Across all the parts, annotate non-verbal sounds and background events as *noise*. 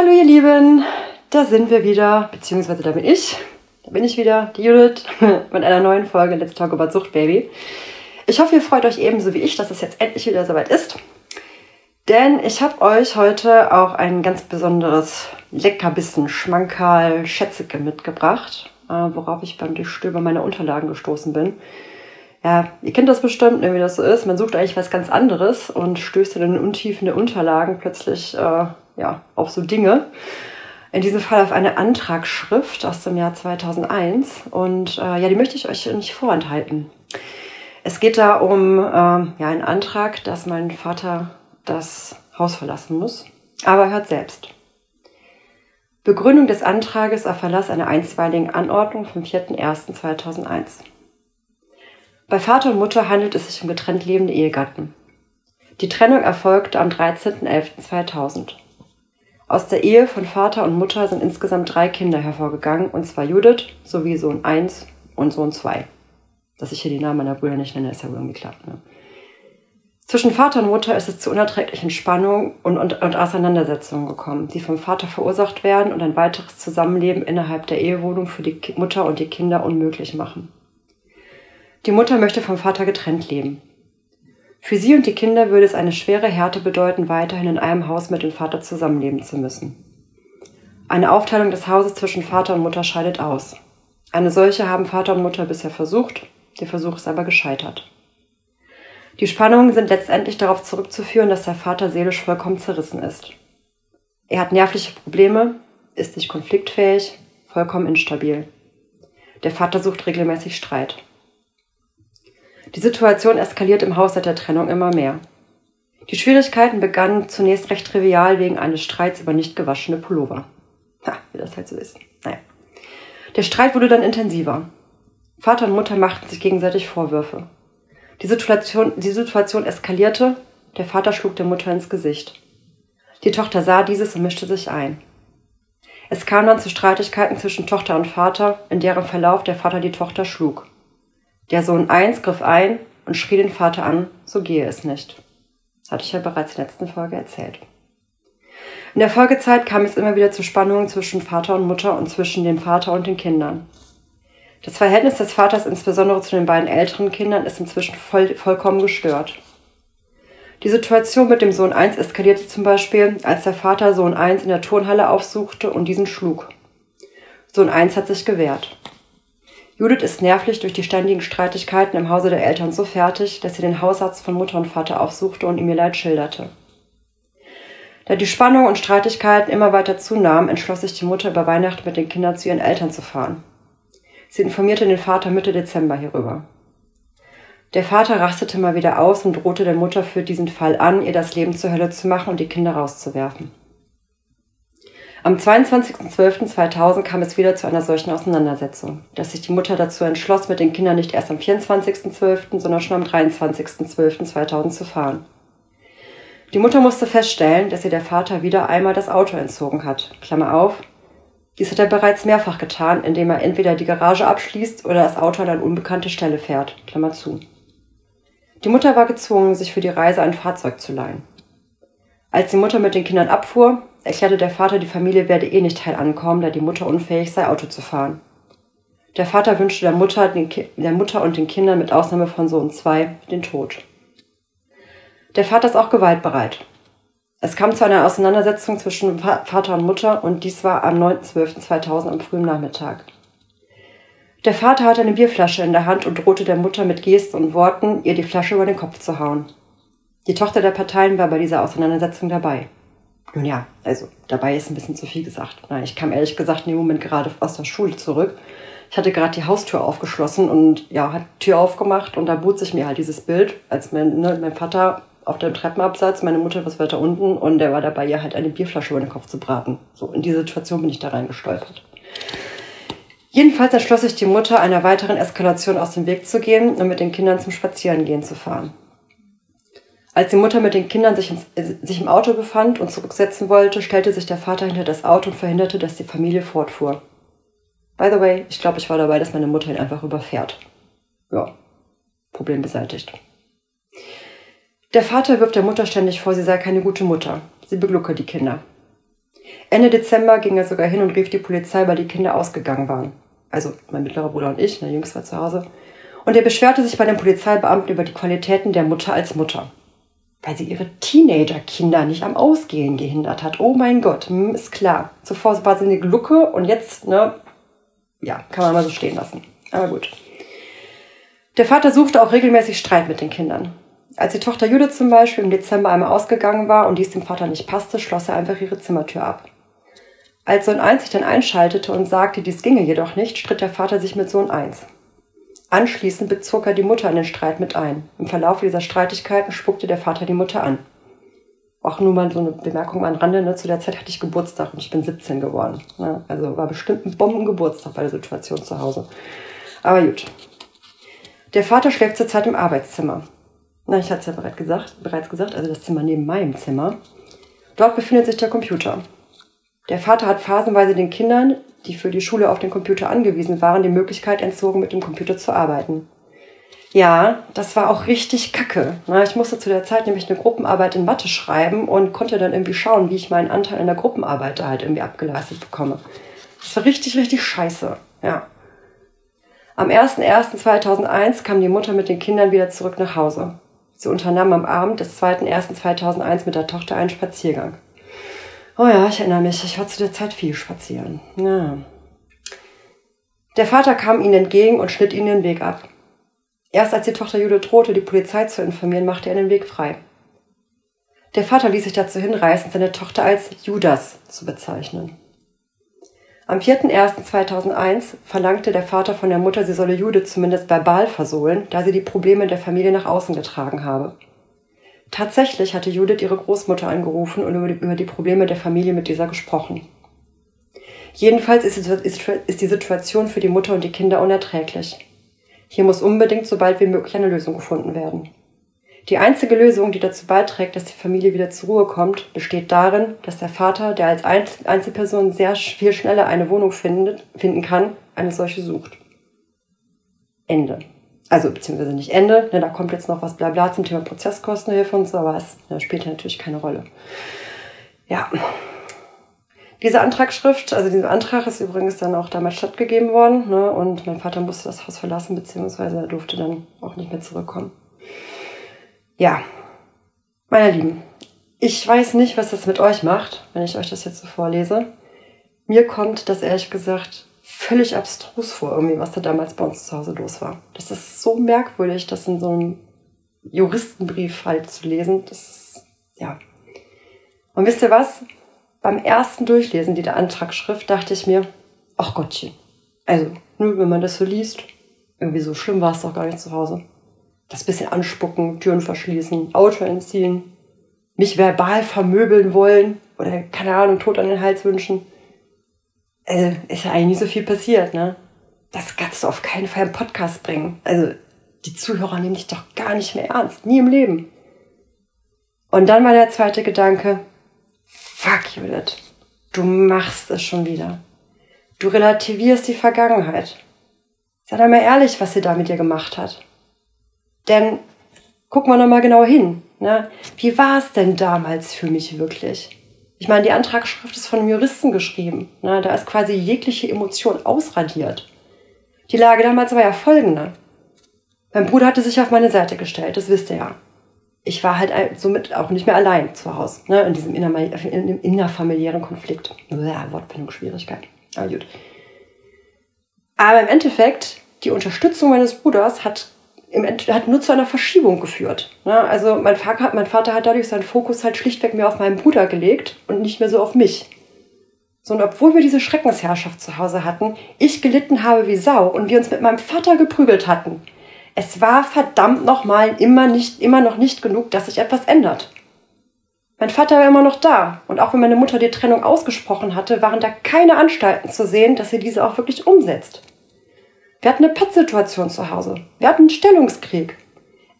Hallo ihr Lieben, da sind wir wieder, beziehungsweise da bin ich, da bin ich wieder, die Judith, *laughs* mit einer neuen Folge Let's Talk About Sucht Baby. Ich hoffe, ihr freut euch ebenso wie ich, dass es jetzt endlich wieder soweit ist. Denn ich habe euch heute auch ein ganz besonderes Leckerbissen, Schmankerl, Schätzeke mitgebracht, äh, worauf ich beim Durchstöbern meiner Unterlagen gestoßen bin. Ja, ihr kennt das bestimmt, ne, wie das so ist. Man sucht eigentlich was ganz anderes und stößt in den Untiefen der Unterlagen plötzlich äh, ja, auf so Dinge. In diesem Fall auf eine Antragsschrift aus dem Jahr 2001. Und äh, ja, die möchte ich euch nicht vorenthalten. Es geht da um äh, ja, einen Antrag, dass mein Vater das Haus verlassen muss. Aber hört selbst. Begründung des Antrages auf Verlass einer einstweiligen Anordnung vom 4.01.2001. Bei Vater und Mutter handelt es sich um getrennt lebende Ehegatten. Die Trennung erfolgte am 13.11.2000. Aus der Ehe von Vater und Mutter sind insgesamt drei Kinder hervorgegangen, und zwar Judith sowie Sohn 1 und Sohn 2. Dass ich hier die Namen meiner Brüder nicht nenne, ist ja irgendwie klar. Ne? Zwischen Vater und Mutter ist es zu unerträglichen Spannungen und, und, und Auseinandersetzungen gekommen, die vom Vater verursacht werden und ein weiteres Zusammenleben innerhalb der Ehewohnung für die Mutter und die Kinder unmöglich machen. Die Mutter möchte vom Vater getrennt leben. Für sie und die Kinder würde es eine schwere Härte bedeuten, weiterhin in einem Haus mit dem Vater zusammenleben zu müssen. Eine Aufteilung des Hauses zwischen Vater und Mutter scheidet aus. Eine solche haben Vater und Mutter bisher versucht, der Versuch ist aber gescheitert. Die Spannungen sind letztendlich darauf zurückzuführen, dass der Vater seelisch vollkommen zerrissen ist. Er hat nervliche Probleme, ist nicht konfliktfähig, vollkommen instabil. Der Vater sucht regelmäßig Streit. Die Situation eskaliert im Haus seit der Trennung immer mehr. Die Schwierigkeiten begannen zunächst recht trivial wegen eines Streits über nicht gewaschene Pullover. Ha, wie das halt so ist. Naja. Der Streit wurde dann intensiver. Vater und Mutter machten sich gegenseitig Vorwürfe. Die Situation, die Situation eskalierte, der Vater schlug der Mutter ins Gesicht. Die Tochter sah dieses und mischte sich ein. Es kam dann zu Streitigkeiten zwischen Tochter und Vater, in deren Verlauf der Vater die Tochter schlug. Der Sohn 1 griff ein und schrie den Vater an, so gehe es nicht. Das hatte ich ja bereits in der letzten Folge erzählt. In der Folgezeit kam es immer wieder zu Spannungen zwischen Vater und Mutter und zwischen dem Vater und den Kindern. Das Verhältnis des Vaters, insbesondere zu den beiden älteren Kindern, ist inzwischen voll, vollkommen gestört. Die Situation mit dem Sohn 1 eskalierte zum Beispiel, als der Vater Sohn 1 in der Turnhalle aufsuchte und diesen schlug. Sohn 1 hat sich gewehrt. Judith ist nervlich durch die ständigen Streitigkeiten im Hause der Eltern so fertig, dass sie den Hausarzt von Mutter und Vater aufsuchte und ihm ihr Leid schilderte. Da die Spannung und Streitigkeiten immer weiter zunahmen, entschloss sich die Mutter über Weihnachten mit den Kindern zu ihren Eltern zu fahren. Sie informierte den Vater Mitte Dezember hierüber. Der Vater rastete mal wieder aus und drohte der Mutter für diesen Fall an, ihr das Leben zur Hölle zu machen und die Kinder rauszuwerfen. Am 22.12.2000 kam es wieder zu einer solchen Auseinandersetzung, dass sich die Mutter dazu entschloss, mit den Kindern nicht erst am 24.12., sondern schon am 23.12.2000 zu fahren. Die Mutter musste feststellen, dass ihr der Vater wieder einmal das Auto entzogen hat. Klammer auf. Dies hat er bereits mehrfach getan, indem er entweder die Garage abschließt oder das Auto an eine unbekannte Stelle fährt. Klammer zu. Die Mutter war gezwungen, sich für die Reise ein Fahrzeug zu leihen. Als die Mutter mit den Kindern abfuhr, erklärte der Vater, die Familie werde eh nicht heil ankommen, da die Mutter unfähig sei, Auto zu fahren. Der Vater wünschte der Mutter, der Mutter und den Kindern mit Ausnahme von Sohn 2 den Tod. Der Vater ist auch gewaltbereit. Es kam zu einer Auseinandersetzung zwischen Vater und Mutter und dies war am 9.12.2000 am frühen Nachmittag. Der Vater hatte eine Bierflasche in der Hand und drohte der Mutter mit Gesten und Worten, ihr die Flasche über den Kopf zu hauen. Die Tochter der Parteien war bei dieser Auseinandersetzung dabei. Nun ja, also dabei ist ein bisschen zu viel gesagt. Ich kam ehrlich gesagt in dem Moment gerade aus der Schule zurück. Ich hatte gerade die Haustür aufgeschlossen und ja, hat die Tür aufgemacht und da bot sich mir halt dieses Bild, als mein, ne, mein Vater auf dem Treppenabsatz, meine Mutter was weiter unten und der war dabei, ihr halt eine Bierflasche über den Kopf zu braten. So, in diese Situation bin ich da reingestolpert. Jedenfalls entschloss sich die Mutter, einer weiteren Eskalation aus dem Weg zu gehen und mit den Kindern zum Spazierengehen zu fahren. Als die Mutter mit den Kindern sich, ins, äh, sich im Auto befand und zurücksetzen wollte, stellte sich der Vater hinter das Auto und verhinderte, dass die Familie fortfuhr. By the way, ich glaube, ich war dabei, dass meine Mutter ihn einfach überfährt. Ja, Problem beseitigt. Der Vater wirft der Mutter ständig vor, sie sei keine gute Mutter. Sie beglucke die Kinder. Ende Dezember ging er sogar hin und rief die Polizei, weil die Kinder ausgegangen waren. Also mein mittlerer Bruder und ich, der Jüngste war zu Hause. Und er beschwerte sich bei den Polizeibeamten über die Qualitäten der Mutter als Mutter. Weil sie ihre Teenager-Kinder nicht am Ausgehen gehindert hat. Oh mein Gott, hm, ist klar. Zuvor war sie eine Glucke und jetzt, ne, ja, kann man mal so stehen lassen. Aber gut. Der Vater suchte auch regelmäßig Streit mit den Kindern. Als die Tochter Judith zum Beispiel im Dezember einmal ausgegangen war und dies dem Vater nicht passte, schloss er einfach ihre Zimmertür ab. Als Sohn 1 sich dann einschaltete und sagte, dies ginge jedoch nicht, stritt der Vater sich mit Sohn 1. Anschließend bezog er die Mutter in den Streit mit ein. Im Verlauf dieser Streitigkeiten spuckte der Vater die Mutter an. Auch nur mal so eine Bemerkung am Rande, ne? zu der Zeit hatte ich Geburtstag und ich bin 17 geworden. Ne? Also war bestimmt ein Bombengeburtstag bei der Situation zu Hause. Aber gut. Der Vater schläft zurzeit im Arbeitszimmer. Na, ich hatte es ja bereits gesagt, bereits gesagt, also das Zimmer neben meinem Zimmer. Dort befindet sich der Computer. Der Vater hat phasenweise den Kindern, die für die Schule auf den Computer angewiesen waren, die Möglichkeit entzogen, mit dem Computer zu arbeiten. Ja, das war auch richtig kacke. Ich musste zu der Zeit nämlich eine Gruppenarbeit in Mathe schreiben und konnte dann irgendwie schauen, wie ich meinen Anteil in der Gruppenarbeit da halt irgendwie abgeleistet bekomme. Das war richtig, richtig scheiße. Ja. Am 01.01.2001 kam die Mutter mit den Kindern wieder zurück nach Hause. Sie unternahm am Abend des 2.01.2001 mit der Tochter einen Spaziergang. Oh ja, ich erinnere mich, ich war zu der Zeit viel spazieren. Ja. Der Vater kam ihnen entgegen und schnitt ihnen den Weg ab. Erst als die Tochter Judith drohte, die Polizei zu informieren, machte er den Weg frei. Der Vater ließ sich dazu hinreißen, seine Tochter als Judas zu bezeichnen. Am 4.01.2001 verlangte der Vater von der Mutter, sie solle Judith zumindest verbal versohlen, da sie die Probleme der Familie nach außen getragen habe. Tatsächlich hatte Judith ihre Großmutter angerufen und über die, über die Probleme der Familie mit dieser gesprochen. Jedenfalls ist, ist die Situation für die Mutter und die Kinder unerträglich. Hier muss unbedingt so bald wie möglich eine Lösung gefunden werden. Die einzige Lösung, die dazu beiträgt, dass die Familie wieder zur Ruhe kommt, besteht darin, dass der Vater, der als Einzelperson sehr viel schneller eine Wohnung findet, finden kann, eine solche sucht. Ende also beziehungsweise nicht Ende, ne, da kommt jetzt noch was Blabla zum Thema Prozesskostenhilfe und so, aber es ne, spielt natürlich keine Rolle. Ja. Diese Antragsschrift, also dieser Antrag ist übrigens dann auch damals stattgegeben worden ne, und mein Vater musste das Haus verlassen, beziehungsweise er durfte dann auch nicht mehr zurückkommen. Ja, meine Lieben, ich weiß nicht, was das mit euch macht, wenn ich euch das jetzt so vorlese. Mir kommt das ehrlich gesagt völlig abstrus vor, irgendwie, was da damals bei uns zu Hause los war. Das ist so merkwürdig, das in so einem Juristenbrief halt zu lesen. Das ja. Und wisst ihr was? Beim ersten Durchlesen dieser Antragsschrift dachte ich mir, ach Gottchen. Also, nur wenn man das so liest, irgendwie so schlimm war es doch gar nicht zu Hause. Das bisschen anspucken, Türen verschließen, Auto entziehen, mich verbal vermöbeln wollen oder keine Ahnung, Tod an den Hals wünschen also ist ja eigentlich nicht so viel passiert, ne? Das kannst du auf keinen Fall im Podcast bringen. Also die Zuhörer nehmen dich doch gar nicht mehr ernst. Nie im Leben. Und dann war der zweite Gedanke, fuck Judith, du machst es schon wieder. Du relativierst die Vergangenheit. Sei doch mal ehrlich, was sie da mit dir gemacht hat. Denn gucken wir noch mal genau hin. Ne? Wie war es denn damals für mich wirklich? Ich meine, die Antragsschrift ist von einem Juristen geschrieben. Ne? Da ist quasi jegliche Emotion ausradiert. Die Lage damals war ja folgende. Mein Bruder hatte sich auf meine Seite gestellt, das wisst ihr ja. Ich war halt somit auch nicht mehr allein zu Hause, ne? in diesem innerfamiliären Konflikt. Ja, Wortfindungsschwierigkeit. Aber gut. Aber im Endeffekt, die Unterstützung meines Bruders hat im Endeffekt hat nur zu einer Verschiebung geführt. Ne? Also mein Vater, mein Vater hat dadurch seinen Fokus halt schlichtweg mehr auf meinen Bruder gelegt und nicht mehr so auf mich. So, und obwohl wir diese Schreckensherrschaft zu Hause hatten, ich gelitten habe wie Sau und wir uns mit meinem Vater geprügelt hatten, es war verdammt nochmal immer, immer noch nicht genug, dass sich etwas ändert. Mein Vater war immer noch da und auch wenn meine Mutter die Trennung ausgesprochen hatte, waren da keine Anstalten zu sehen, dass sie diese auch wirklich umsetzt. Wir hatten eine Pattsituation zu Hause. Wir hatten einen Stellungskrieg.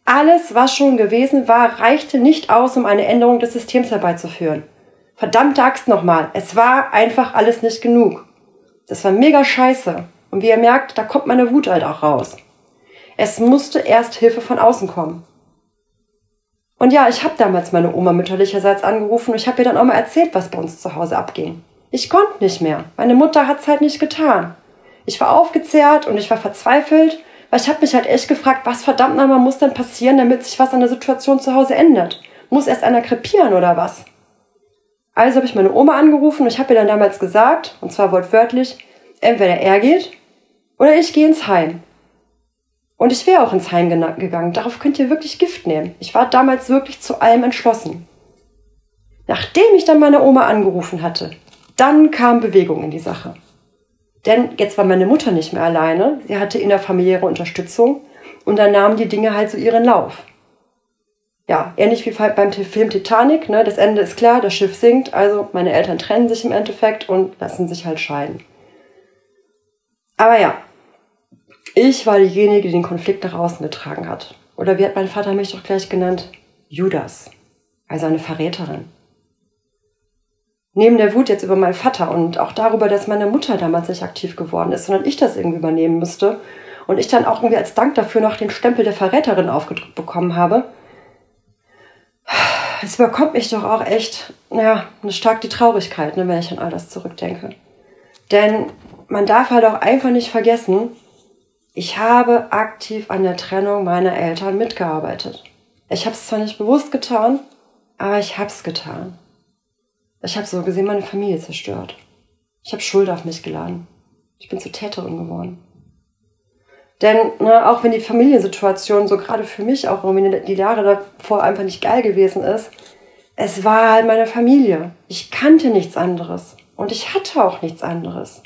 Alles, was schon gewesen war, reichte nicht aus, um eine Änderung des Systems herbeizuführen. Verdammte Axt nochmal. Es war einfach alles nicht genug. Das war mega scheiße. Und wie ihr merkt, da kommt meine Wut halt auch raus. Es musste erst Hilfe von außen kommen. Und ja, ich habe damals meine Oma mütterlicherseits angerufen und ich habe ihr dann auch mal erzählt, was bei uns zu Hause abging. Ich konnte nicht mehr. Meine Mutter hat's halt nicht getan. Ich war aufgezehrt und ich war verzweifelt, weil ich habe mich halt echt gefragt, was verdammt nochmal muss denn passieren, damit sich was an der Situation zu Hause ändert? Muss erst einer krepieren oder was? Also habe ich meine Oma angerufen und ich habe ihr dann damals gesagt, und zwar wortwörtlich, entweder er geht oder ich gehe ins Heim. Und ich wäre auch ins Heim gegangen. Darauf könnt ihr wirklich Gift nehmen. Ich war damals wirklich zu allem entschlossen. Nachdem ich dann meine Oma angerufen hatte, dann kam Bewegung in die Sache. Denn jetzt war meine Mutter nicht mehr alleine. Sie hatte innerfamiliäre Unterstützung und dann nahmen die Dinge halt so ihren Lauf. Ja, ähnlich wie beim Film Titanic, ne? das Ende ist klar, das Schiff sinkt, also meine Eltern trennen sich im Endeffekt und lassen sich halt scheiden. Aber ja, ich war diejenige, die den Konflikt nach außen getragen hat. Oder wie hat mein Vater mich doch gleich genannt? Judas. Also eine Verräterin. Neben der Wut jetzt über meinen Vater und auch darüber, dass meine Mutter damals nicht aktiv geworden ist, sondern ich das irgendwie übernehmen müsste und ich dann auch irgendwie als Dank dafür noch den Stempel der Verräterin aufgedrückt bekommen habe, es überkommt mich doch auch echt, ja, stark die Traurigkeit, ne, wenn ich an all das zurückdenke. Denn man darf halt auch einfach nicht vergessen, ich habe aktiv an der Trennung meiner Eltern mitgearbeitet. Ich habe es zwar nicht bewusst getan, aber ich habe es getan. Ich habe so gesehen meine Familie zerstört. Ich habe Schuld auf mich geladen. Ich bin zur Täterin geworden. Denn ne, auch wenn die Familiensituation so gerade für mich auch irgendwie die Jahre davor einfach nicht geil gewesen ist, es war halt meine Familie. Ich kannte nichts anderes. Und ich hatte auch nichts anderes.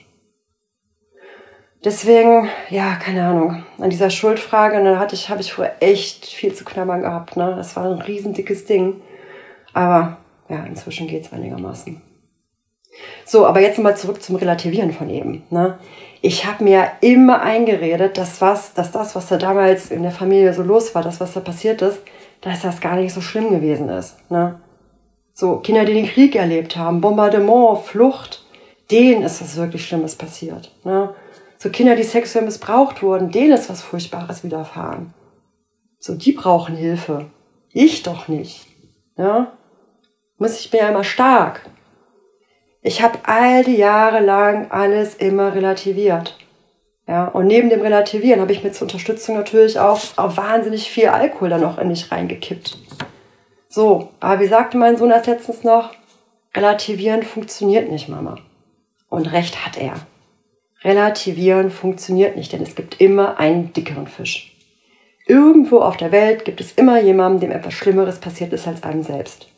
Deswegen, ja, keine Ahnung, an dieser Schuldfrage, ne, hatte ich, habe ich früher echt viel zu knabbern gehabt. Ne? Das war ein riesendickes Ding. Aber ja, inzwischen geht es einigermaßen. So, aber jetzt mal zurück zum Relativieren von eben. Ne? Ich habe mir immer eingeredet, dass, was, dass das, was da damals in der Familie so los war, das, was da passiert ist, dass das gar nicht so schlimm gewesen ist. Ne? So, Kinder, die den Krieg erlebt haben, Bombardement, Flucht, denen ist was wirklich Schlimmes passiert. Ne? So Kinder, die sexuell missbraucht wurden, denen ist was Furchtbares widerfahren. So, die brauchen Hilfe. Ich doch nicht. Ja? Muss ich bin ja immer stark. Ich habe all die Jahre lang alles immer relativiert. Ja, und neben dem Relativieren habe ich mir zur Unterstützung natürlich auch, auch wahnsinnig viel Alkohol dann noch in mich reingekippt. So, aber wie sagte mein Sohn erst letztens noch, relativieren funktioniert nicht, Mama. Und recht hat er. Relativieren funktioniert nicht, denn es gibt immer einen dickeren Fisch. Irgendwo auf der Welt gibt es immer jemanden, dem etwas Schlimmeres passiert ist als einem selbst.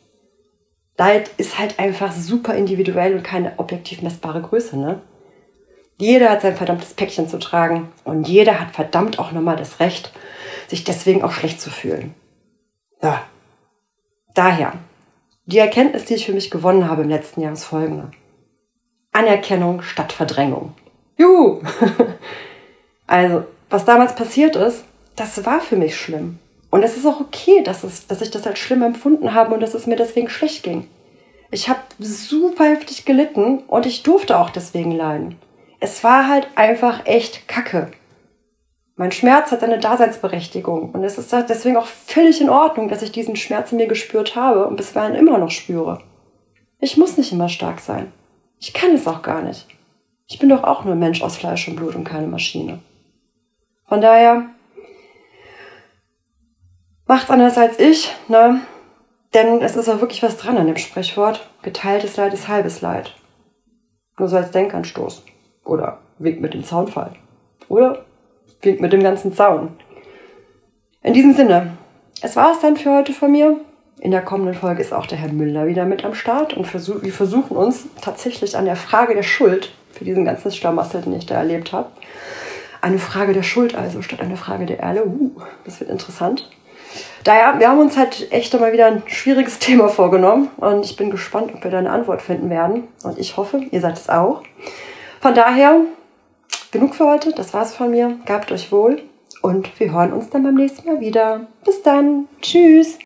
Leid ist halt einfach super individuell und keine objektiv messbare Größe, ne? Jeder hat sein verdammtes Päckchen zu tragen und jeder hat verdammt auch nochmal das Recht, sich deswegen auch schlecht zu fühlen. Ja. Daher, die Erkenntnis, die ich für mich gewonnen habe im letzten Jahr, ist folgende. Anerkennung statt Verdrängung. Juhu! *laughs* also, was damals passiert ist, das war für mich schlimm. Und es ist auch okay, dass, es, dass ich das als schlimm empfunden habe und dass es mir deswegen schlecht ging. Ich habe super heftig gelitten und ich durfte auch deswegen leiden. Es war halt einfach echt kacke. Mein Schmerz hat seine Daseinsberechtigung und es ist deswegen auch völlig in Ordnung, dass ich diesen Schmerz in mir gespürt habe und bisweilen immer noch spüre. Ich muss nicht immer stark sein. Ich kann es auch gar nicht. Ich bin doch auch nur Mensch aus Fleisch und Blut und keine Maschine. Von daher, macht's anders als ich, ne? Denn es ist auch wirklich was dran an dem Sprichwort. Geteiltes Leid ist halbes Leid. Nur so als Denkanstoß. Oder Weg mit dem Zaunfall. Oder Weg mit dem ganzen Zaun. In diesem Sinne, es war es dann für heute von mir. In der kommenden Folge ist auch der Herr Müller wieder mit am Start und wir versuchen uns tatsächlich an der Frage der Schuld für diesen ganzen Schlamassel, den ich da erlebt habe. Eine Frage der Schuld also statt eine Frage der Erle. Uh, das wird interessant daher, wir haben uns halt echt mal wieder ein schwieriges *laughs* Thema vorgenommen und ich bin gespannt, ob wir da eine Antwort finden werden. Und ich hoffe, ihr seid es auch. Von daher, genug für heute. Das war's von mir. Gabt euch wohl und wir hören uns dann beim nächsten Mal wieder. Bis dann. Tschüss.